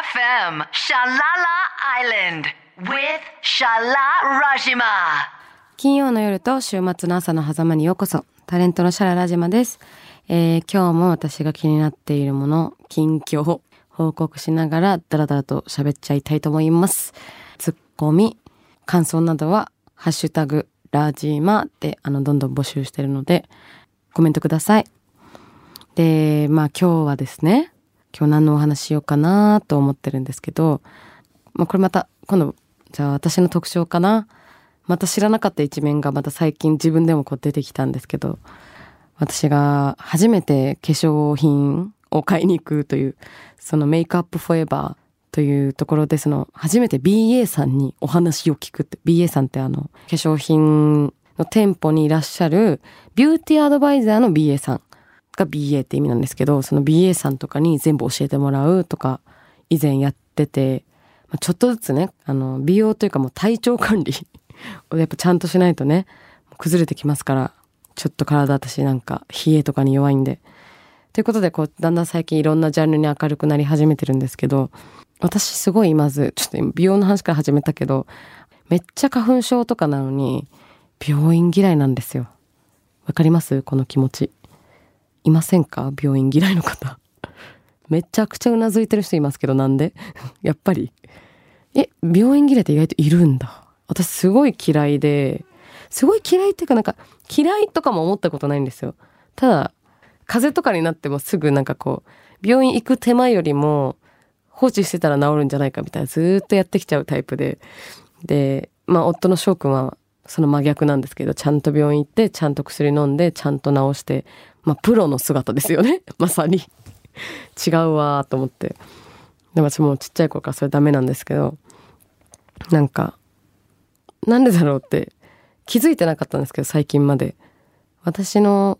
FM Shalala Island with Shala Rajima. 金曜の夜と週末の朝の狭間にようこそ。タレントのシャララジマです。えー今日も私が気になっているもの、近況を報告しながらダラダラと喋っちゃいたいと思います。ツッコミ、感想などは、ハッシュタグ、ラジマで、あの、どんどん募集してるので、コメントください。で、まあ今日はですね、今日何のお話しようかなと思ってるんですけど、まあこれまた、今度、じゃあ私の特徴かな。また知らなかった一面がまた最近自分でもこう出てきたんですけど、私が初めて化粧品を買いに行くという、そのメイクアップフォーエバーというところで、その初めて BA さんにお話を聞くって、BA さんってあの、化粧品の店舗にいらっしゃるビューティーアドバイザーの BA さんが BA って意味なんですけど、その BA さんとかに全部教えてもらうとか、以前やってて、まあちょっとずつね、あの、美容というかもう体調管理 をやっぱちゃんとしないとね、崩れてきますから、ちょっと体私なんか冷えとかに弱いんで。ということで、こう、だんだん最近いろんなジャンルに明るくなり始めてるんですけど、私すごいまず、ちょっと美容の話から始めたけど、めっちゃ花粉症とかなのに、病院嫌いなんですよ。わかります？この気持ち。いませんか？病院嫌いの方。めちゃくちゃうなずいてる人いますけど、なんで？やっぱり。え、病院嫌いって意外といるんだ。私すごい嫌いで、すごい嫌いっていうかなんか嫌いとかも思ったことないんですよ。ただ、風邪とかになってもすぐなんかこう、病院行く手間よりも放置してたら治るんじゃないかみたいなずっとやってきちゃうタイプで。で、まあ夫の翔くんはその真逆なんですけど、ちゃんと病院行って、ちゃんと薬飲んで、ちゃんと治して、まあプロの姿ですよね。まさに。違うわと思って。でも私もうちっちゃい頃からそれダメなんですけど、なんか、なんでだろうって気づいてなかったんですけど、最近まで。私の、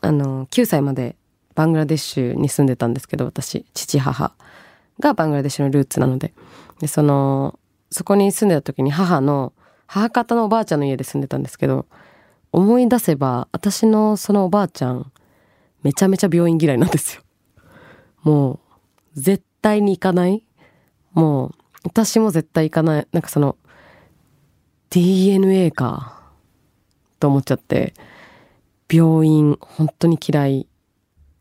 あの、9歳までバングラデシュに住んでたんですけど、私、父母がバングラデシュのルーツなので。で、その、そこに住んでた時に母の、母方のおばあちゃんの家で住んでたんですけど、思い出せば、私のそのおばあちゃん、めちゃめちゃ病院嫌いなんですよ。もう、絶対に行かないもう、私も絶対行かない。なんかその、DNA か、と思っちゃって、病院、本当に嫌い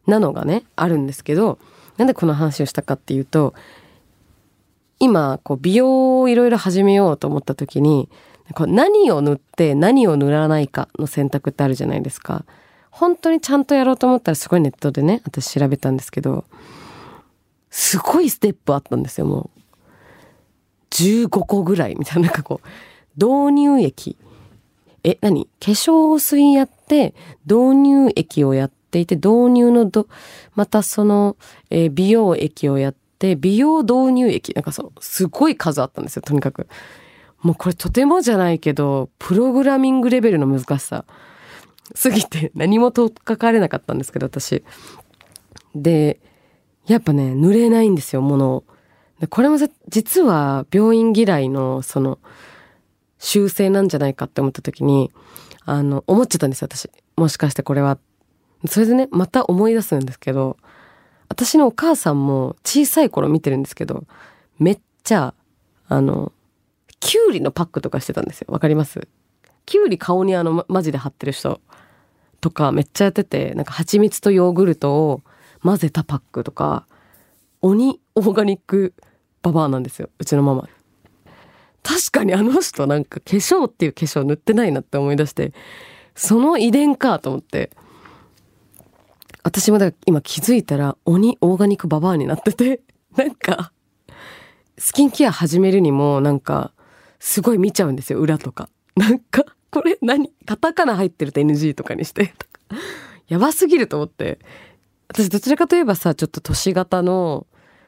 なのがね、あるんですけど、なんでこの話をしたかっていうと、今、こう、美容をいろいろ始めようと思った時に、こう何を塗って何を塗らないかの選択ってあるじゃないですか。本当にちゃんとやろうと思ったらすごいネットでね、私調べたんですけど、すごいステップあったんですよ、もう。15個ぐらいみたいな、なんかこう、導入液。え、何？化粧水やって、導入液をやっていて、導入のど、またその、えー美容液をやって、美容導入液。なんかそう、すごい数あったんですよ、とにかく。もうこれとてもじゃないけど、プログラミングレベルの難しさ。すぎて何もとっかかれなかったんですけど、私。で、やっぱね、塗れないんですよ、ものを。でこれも実は病院嫌いの、その、修正なんじゃないかって思った時に、あの、思っちゃったんですよ、私。もしかしてこれは。それでね、また思い出すんですけど、私のお母さんも小さい頃見てるんですけど、めっちゃ、あの、キュウリのパックとかしてたんですよ。わかります？キュウリ顔にあの、マジで貼ってる人とかめっちゃやってて、なんか蜂蜜とヨーグルトを混ぜたパックとか、鬼オーガニックババアなんですよ。うちのママ。確かにあの人なんか化粧っていう化粧塗ってないなって思い出して、その遺伝かと思って。私もだから今気づいたら鬼オーガニックババアになってて、なんか、スキンケア始めるにもなんか、すごい見ちゃうんですよ、裏とか。なんか、これ何カタカナ入ってると NG とかにして。とかやばすぎると思って。私どちらかといえばさ、ちょっと都市型の、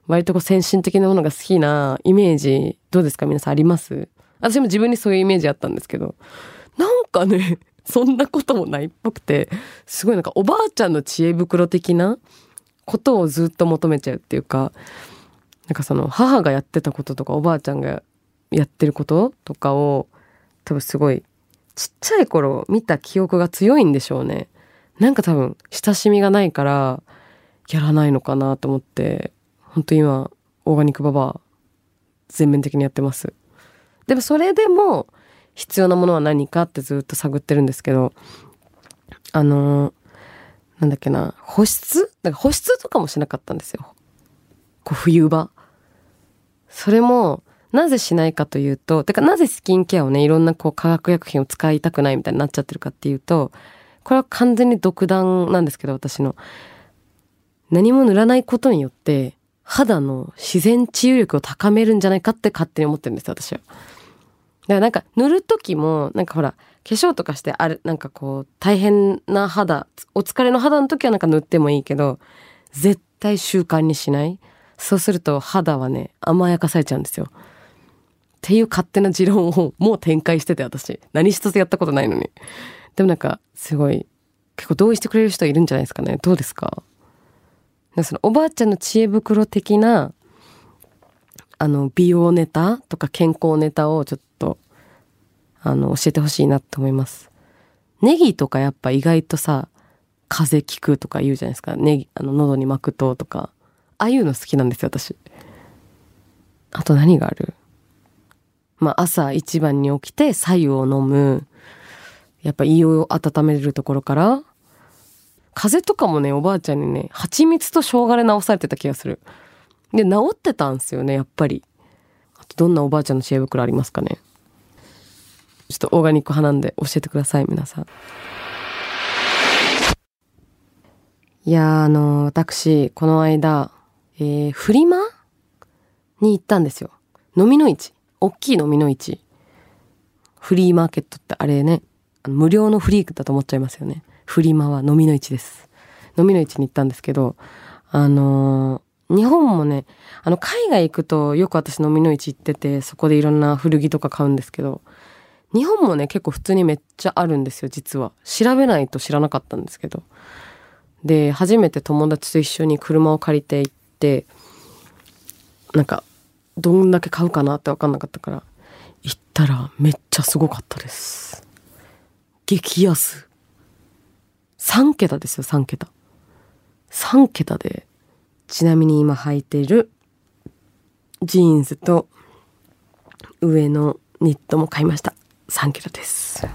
割とこう先進的なものが好きなイメージ、どうですか？皆さんあります？私も自分にそういうイメージあったんですけど、なんかね、そんなこともないっぽくて、すごいなんかおばあちゃんの知恵袋的なことをずっと求めちゃうっていうか、なんかその母がやってたこととかおばあちゃんがやってることとかを多分すごいちっちゃい頃見た記憶が強いんでしょうね。なんか多分親しみがないからやらないのかなと思って、本当今オーガニックババア全面的にやってます。でもそれでも必要なものは何かってずっと探ってるんですけどあのなんだっけな保湿？なんか保湿とかもしなかったんですよ。こう冬場。それもなぜしないかというとてかなぜスキンケアをねいろんなこう化学薬品を使いたくないみたいになっちゃってるかっていうとこれは完全に独断なんですけど私の何も塗らないことによって肌の自然治癒力を高めるんじゃないかって勝手に思ってるんです私は。だからなんか塗る時もなんかほら化粧とかしてあるなんかこう大変な肌お疲れの肌の時はなんか塗ってもいいけど絶対習慣にしないそうすると肌はね甘やかされちゃうんですよ。っていう勝手な持論をもう展開してて私。何一つやったことないのに。でもなんかすごい結構同意してくれる人いるんじゃないですかね。どうですか？そのおばあちゃんの知恵袋的なあの美容ネタとか健康ネタをちょっとあの教えてほしいなと思います。ネギとかやっぱ意外とさ風邪効くとか言うじゃないですか。ネギあの喉に巻くととか。ああいうの好きなんですよ私。あと何がある？まあ朝一番に起きて白湯を飲む。やっぱ胃を温めるところから風邪とかもねおばあちゃんにね蜂蜜と生姜で治されてた気がする。で治ってたんですよねやっぱり。あとどんなおばあちゃんの知恵袋ありますかね。ちょっとオーガニック派なんで教えてください皆さん。いやあの私この間、えー、フリマに行ったんですよ。飲みの市。大きい飲みの市フリーマーケットってあれね無料のフリークだと思っちゃいますよねフリマは飲みの市です。飲みの市に行ったんですけど、あのー、日本もね、あの、海外行くとよく私飲みの市行ってて、そこでいろんな古着とか買うんですけど、日本もね、結構普通にめっちゃあるんですよ、実は。調べないと知らなかったんですけど。で、初めて友達と一緒に車を借りて行って、なんか、どんだけ買うかなって分かんなかったから、行ったらめっちゃすごかったです。激安。3桁ですよ、3桁。3桁で、ちなみに今履いてるジーンズと上のニットも買いました。3桁です。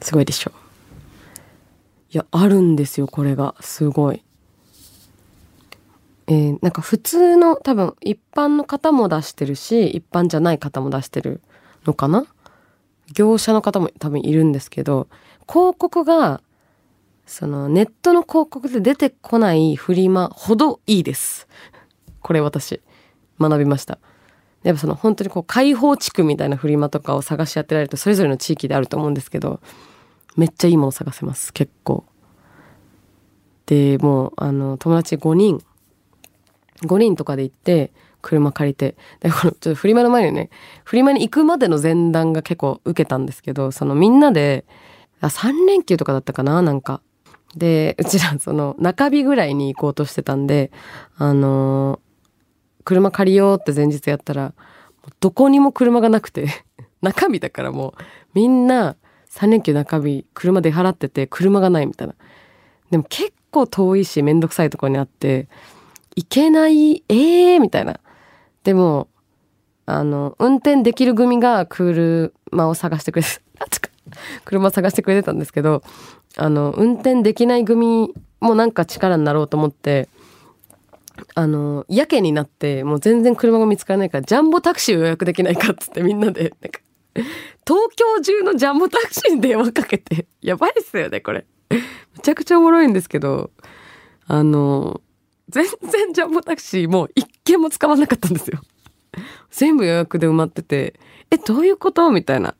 すごいでしょ。いや、あるんですよ、これが。すごい。えー、なんか普通の多分一般の方も出してるし、一般じゃない方も出してるのかな？業者の方も多分いるんですけど、広告がそのネットの広告で出てこないフリマほどいいです。これ私学びました。やっぱその本当にこう開放地区みたいなフリマとかを探し当てられるとそれぞれの地域であると思うんですけどめっちゃいいもの探せます結構。でもうあの友達5人5人とかで行って車借りてでこのちょっとフリマの前にねフリマに行くまでの前段が結構受けたんですけどそのみんなで3連休とかだったかななんかで、うちらその中日ぐらいに行こうとしてたんで、あのー、車借りようって前日やったら、どこにも車がなくて 中日だからもうみんな3連休中日車出払ってて車がないみたいな。でも結構遠いしめんどくさいところにあって、行けない、えー？みたいな。でも、あの、運転できる組が車を探してくれて、車探してくれてたんですけど、あの運転できない組もなんか力になろうと思ってあのやけになってもう全然車が見つからないからジャンボタクシー予約できないかっつってみんなでなんか東京中のジャンボタクシーに電話かけてやばいっすよねこれ。めちゃくちゃおもろいんですけどあの全然ジャンボタクシーもう一件も使わなかったんですよ。全部予約で埋まっててえどういうこと？みたいな。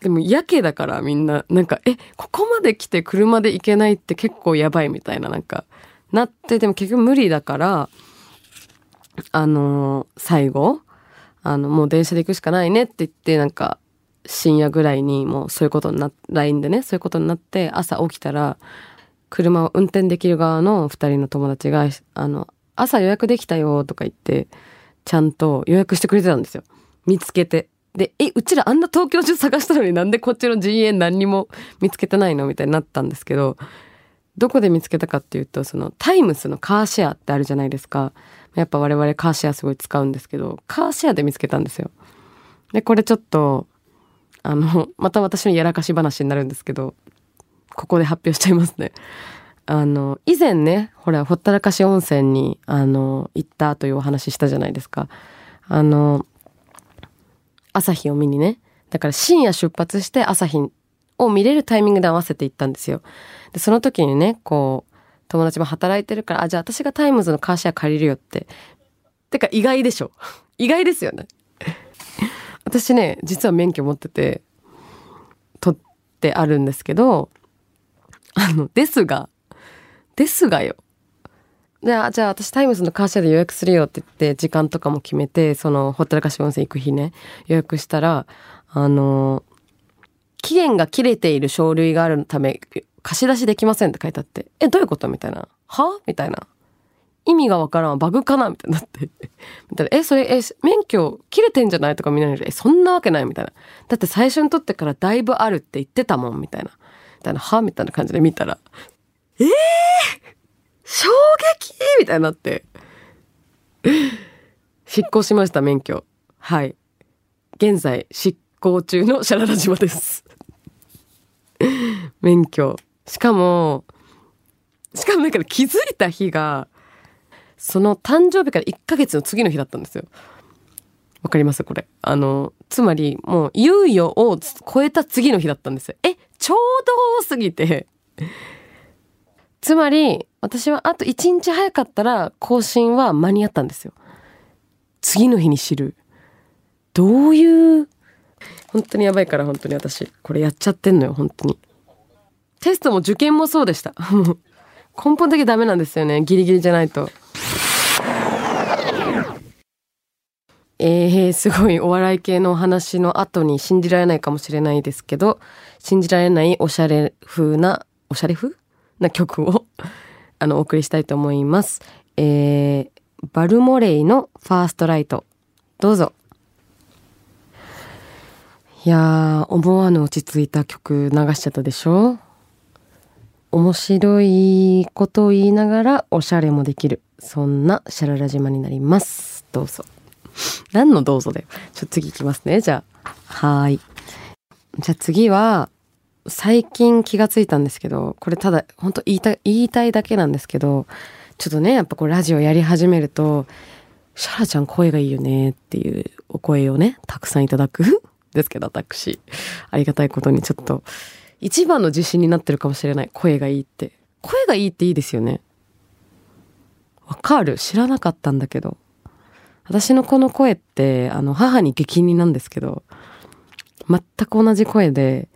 でもやけだからみんな、なんか、え、ここまで来て車で行けないって結構やばいみたいな、なんか、なって、でも結局無理だから、あのー、最後、あの、もう電車で行くしかないねって言って、なんか、深夜ぐらいにもうそういうことにな、LINE でね、そういうことになって、朝起きたら、車を運転できる側の二人の友達が、あの、朝予約できたよとか言って、ちゃんと予約してくれてたんですよ。見つけて。で、え、うちらあんな東京中探したのになんでこっちの陣営何にも見つけてないのみたいになったんですけど、どこで見つけたかっていうと、そのタイムスのカーシェアってあるじゃないですか。やっぱ我々カーシェアすごい使うんですけど、カーシェアで見つけたんですよ。で、これちょっと、あの、また私のやらかし話になるんですけど、ここで発表しちゃいますね。あの、以前ね、ほら、ほったらかし温泉に、あの、行ったというお話したじゃないですか。あの、朝日を見にね。だから深夜出発して朝日を見れるタイミングで合わせて行ったんですよ。で、その時にね、こう、友達も働いてるから、あ、じゃあ私がタイムズのカーシェア借りるよって。てか意外でしょ。意外ですよね。私ね、実は免許持ってて、取ってあるんですけど、あの、ですが、ですがよ。じゃあ、じゃあ私タイムズのカーシェアで予約するよって言って、時間とかも決めて、その、ほったらかし温泉行く日ね、予約したら、あの、期限が切れている書類があるため、貸し出しできませんって書いてあって、え、どういうことみたいな。は？みたいな。意味がわからん。バグかなみたいになって。みたいな。え、それ、え、免許切れてんじゃないとかみんなにえ、そんなわけないみたいな。だって最初に取ってからだいぶあるって言ってたもんみたいな。みたいな、はみたいな感じで見たら、えー、衝撃？みたいになって。執行しました、免許。はい。現在、執行中のシャララ島です。免許。しかも、しかもだから気づいた日が、その誕生日から1ヶ月の次の日だったんですよ。わかります？これ。あの、つまりもう猶予を超えた次の日だったんですよ。え、ちょうど多すぎて。つまり、私はあと1日早かったら更新は間に合ったんですよ。次の日に知る。どういう、本当にやばいから本当に私、これやっちゃってんのよ、本当に。テストも受験もそうでした。もう、根本的にダメなんですよね。ギリギリじゃないと。えー、すごいお笑い系のお話の後に信じられないかもしれないですけど、信じられないおしゃれ風な、おしゃれ風？な曲を あの、お送りしたいと思います。えー、バルモレイのファーストライト。どうぞ。いや、思わぬ落ち着いた曲流しちゃったでしょ？面白いことを言いながらおしゃれもできる。そんなシャララ島になります。どうぞ。何のどうぞだよ。ちょ次いきますね。じゃあ。はい。じゃあ次は、最近気がついたんですけど、これただ、本当言いたい、言いたいだけなんですけど、ちょっとね、やっぱこうラジオやり始めると、シャラちゃん声がいいよねっていうお声をね、たくさんいただく ですけど、私。ありがたいことにちょっと、一番の自信になってるかもしれない。声がいいって。声がいいっていいですよね。わかる知らなかったんだけど。私のこの声って、あの、母に激似なんですけど、全く同じ声で、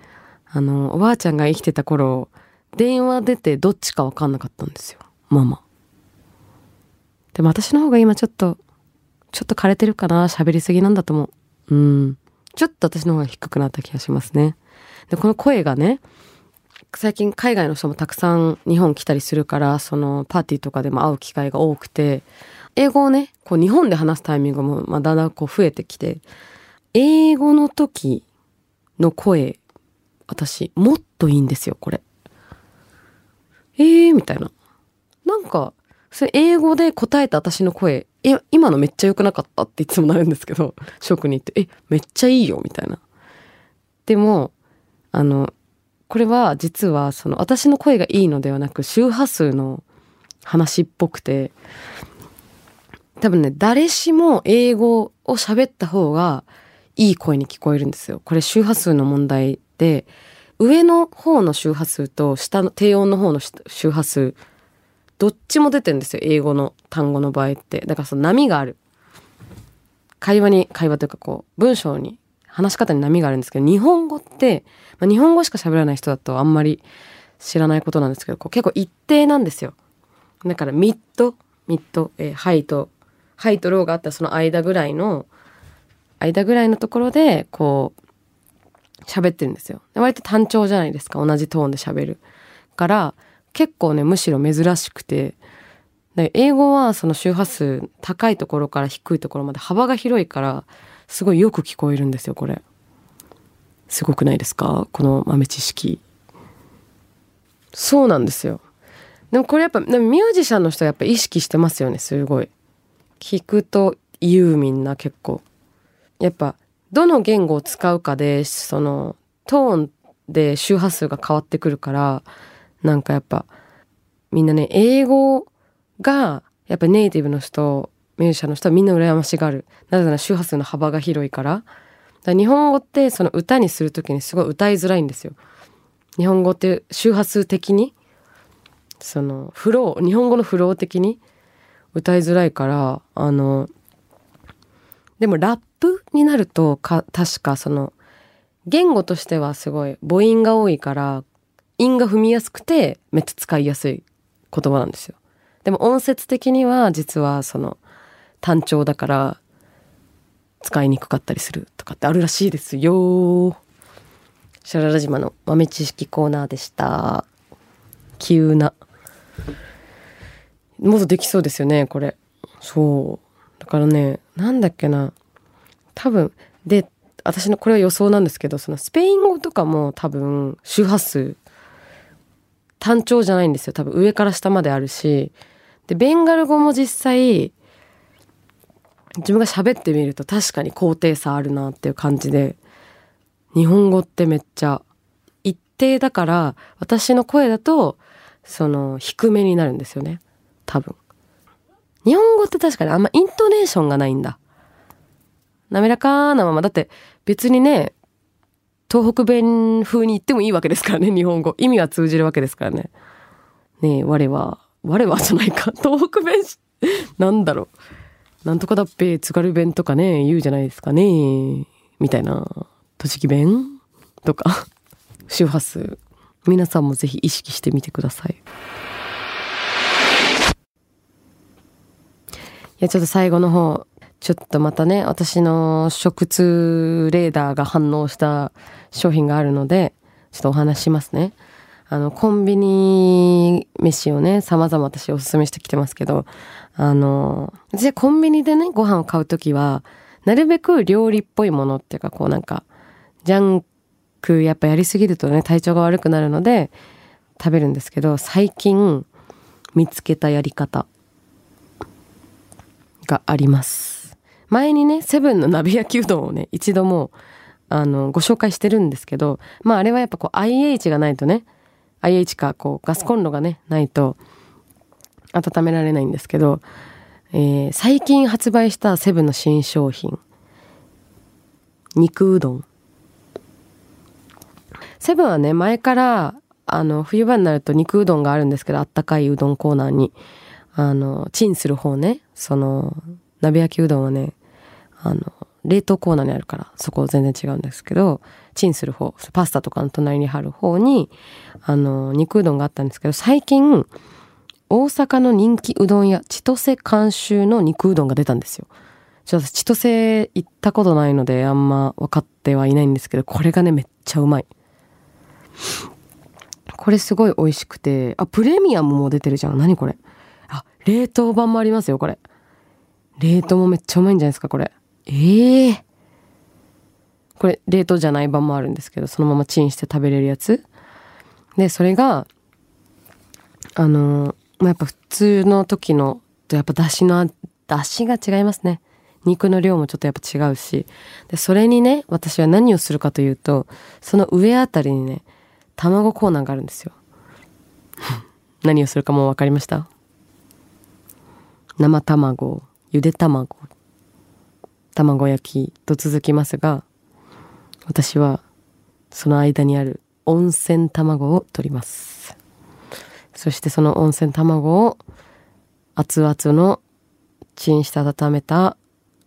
あの、おばあちゃんが生きてた頃、電話出てどっちかわかんなかったんですよ。ママ。でも私の方が今ちょっと、ちょっと枯れてるかな喋りすぎなんだと思う。うん。ちょっと私の方が低くなった気がしますね。で、この声がね、最近海外の人もたくさん日本来たりするから、そのパーティーとかでも会う機会が多くて、英語をね、こう日本で話すタイミングも、ま、だんだんこう増えてきて、英語の時の声、私、もっといいんですよ、これ。えー、みたいな。なんか、それ英語で答えた私の声、え、今のめっちゃ良くなかったっていつもなるんですけど、職に行って、え、めっちゃいいよ、みたいな。でも、あの、これは実はその私の声がいいのではなく周波数の話っぽくて、多分ね、誰しも英語を喋った方がいい声に聞こえるんですよ。これ周波数の問題で、上の方の周波数と下の低音の方の周波数、どっちも出てるんですよ。英語の単語の場合って。だからその波がある。会話に、会話というかこう、文章に、話し方に波があるんですけど、日本語って、まあ、日本語しか喋らない人だとあんまり知らないことなんですけど、こう結構一定なんですよ。だからミッド、ミッド、えー、ハイとハイとローがあったその間ぐらいの間ぐらいのところでこう喋ってるんですよ。割と単調じゃないですか同じトーンで喋る。から結構ねむしろ珍しくて英語はその周波数高いところから低いところまで幅が広いからすごいよく聞こえるんですよこれ。すごくないですか？この豆知識。そうなんですよ。でもこれやっぱでもミュージシャンの人はやっぱ意識してますよねすごい。聞くと言うみんな結構やっぱどの言語を使うかでそのトーンで周波数が変わってくるからなんかやっぱみんなね英語がやっぱネイティブの人ミュージシャンの人はみんな羨ましがる。なぜなら周波数の幅が広いから。だから日本語ってその歌にする時にすごい歌いづらいんですよ。日本語って周波数的にそのフロー日本語のフロー的に歌いづらいからあのでもラップになるとか確かその言語としてはすごい母音が多いから韻が踏みやすくてめっちゃ使いやすい言葉なんですよ。でも音節的には実はその単調だから使いにくかったりするとかってあるらしいですよ。シャララ島の豆知識コーナーでした。急な。もっとできそうですよね、これ。そう。だからね、なんだっけな。多分、で、私のこれは予想なんですけど、そのスペイン語とかも多分周波数単調じゃないんですよ。多分上から下まであるし。で、ベンガル語も実際、自分が喋ってみると確かに高低差あるなっていう感じで、日本語ってめっちゃ一定だから、私の声だと、その低めになるんですよね。多分。日本語って確かにあんまイントネーションがないんだ。滑らかなまま。だって別にね、東北弁風に言ってもいいわけですからね、日本語。意味は通じるわけですからね。ねえ、我は、我はじゃないか。東北弁、なんだろう。なんとかだっぺ、津軽弁とかね、言うじゃないですかね。みたいな。栃木弁？とか。周波数。皆さんもぜひ意識してみてください。いや、ちょっと最後の方、ちょっとまたね、私の食通レーダーが反応した商品があるので、ちょっとお話しますね。あの、コンビニ飯をね、様々私おすすめしてきてますけど、あの、私コンビニでね、ご飯を買うときは、なるべく料理っぽいものっていうか、こうなんか、ジャンクやっぱやりすぎるとね、体調が悪くなるので、食べるんですけど、最近見つけたやり方があります。前にね、セブンの鍋焼きうどんをね、一度も、あの、ご紹介してるんですけど、まああれはやっぱこう IH がないとね、IH かこうガスコンロがね、ないと温められないんですけど、えー最近発売したセブンの新商品、肉うどん。セブンはね、前から、あの、冬場になると肉うどんがあるんですけど、あったかいうどんコーナーに。あの、チンする方ね、その、鍋焼きうどんはね、あの、冷凍コーナーにあるから、そこ全然違うんですけど、チンする方、パスタとかの隣に貼る方に、あの、肉うどんがあったんですけど、最近、大阪の人気うどん屋、千歳監修の肉うどんが出たんですよ。ちょっと千歳行ったことないので、あんま分かってはいないんですけど、これがね、めっちゃうまい。これすごい美味しくて、あ、プレミアムも出てるじゃん。何これ？あ、冷凍版もありますよ、これ。冷凍もめっちゃうまいんじゃないですか、これ。ええこれ、冷凍じゃない版もあるんですけど、そのままチンして食べれるやつ。で、それが、あの、まあ、やっぱ普通の時のとやっぱ出汁の、出汁が違いますね。肉の量もちょっとやっぱ違うし。で、それにね、私は何をするかというと、その上あたりにね、卵コーナーがあるんですよ。何をするかもう分かりました？生卵、ゆで卵、卵焼きと続きますが、私はその間にある温泉卵を取ります。そしてその温泉卵を熱々のチンして温めた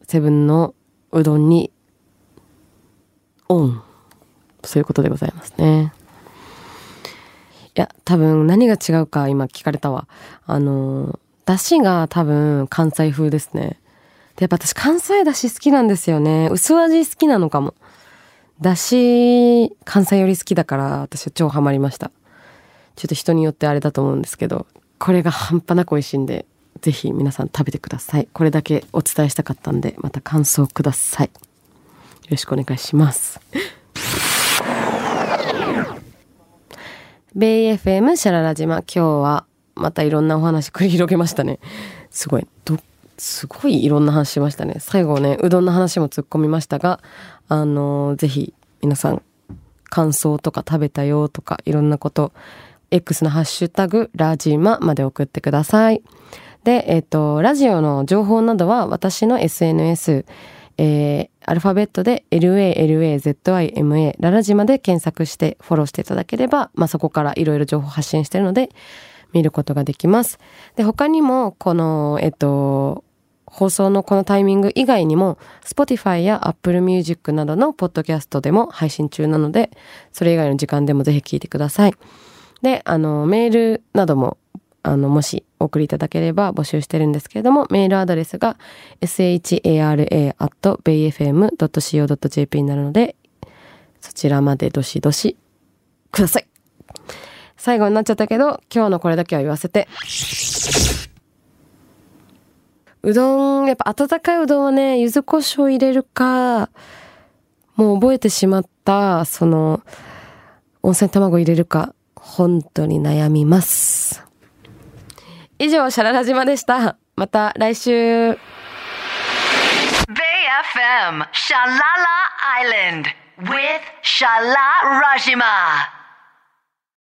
セブンのうどんにオン。そういうことでございますね。いや、多分何が違うか今聞かれたわ。あの、出汁が多分関西風ですね。で、やっぱ私関西出汁好きなんですよね。薄味好きなのかも。出汁関西より好きだから私は超ハマりました。ちょっと人によってあれだと思うんですけど、これが半端なく美味しいんで、ぜひ皆さん食べてください。これだけお伝えしたかったんで、また感想ください。よろしくお願いします。ベイ FM シャララ島今日はまたいろんなお話繰り広げましたねすごいどすごいいろんな話しましたね。最後ね、うどんの話も突っ込みましたが、あのーぜひ皆さん、感想とか食べたよとかいろんなこと、X のハッシュタグ、ラジマまで送ってください。で、えっ、と、ラジオの情報などは私の SNS、えーアルファベットで LALAZIMA ララジマで検索してフォローしていただければ、まあ、そこからいろいろ情報発信してるので見ることができます。で、他にも、この、えっと、放送のこのタイミング以外にも Spotify や Apple Music などのポッドキャストでも配信中なのでそれ以外の時間でもぜひ聞いてください。で、あの、メールなどもあの、もしお送りいただければ募集してるんですけれども、メールアドレスが shara.bayfm.co.jp になるので、そちらまでどしどしください。最後になっちゃったけど、今日のこれだけは言わせて。うどん、やっぱ温かいうどんはね、柚子胡椒入れるか、もう覚えてしまった、その、温泉卵入れるか、本当に悩みます。以上、シャララ島でした。また来週。ザララ島。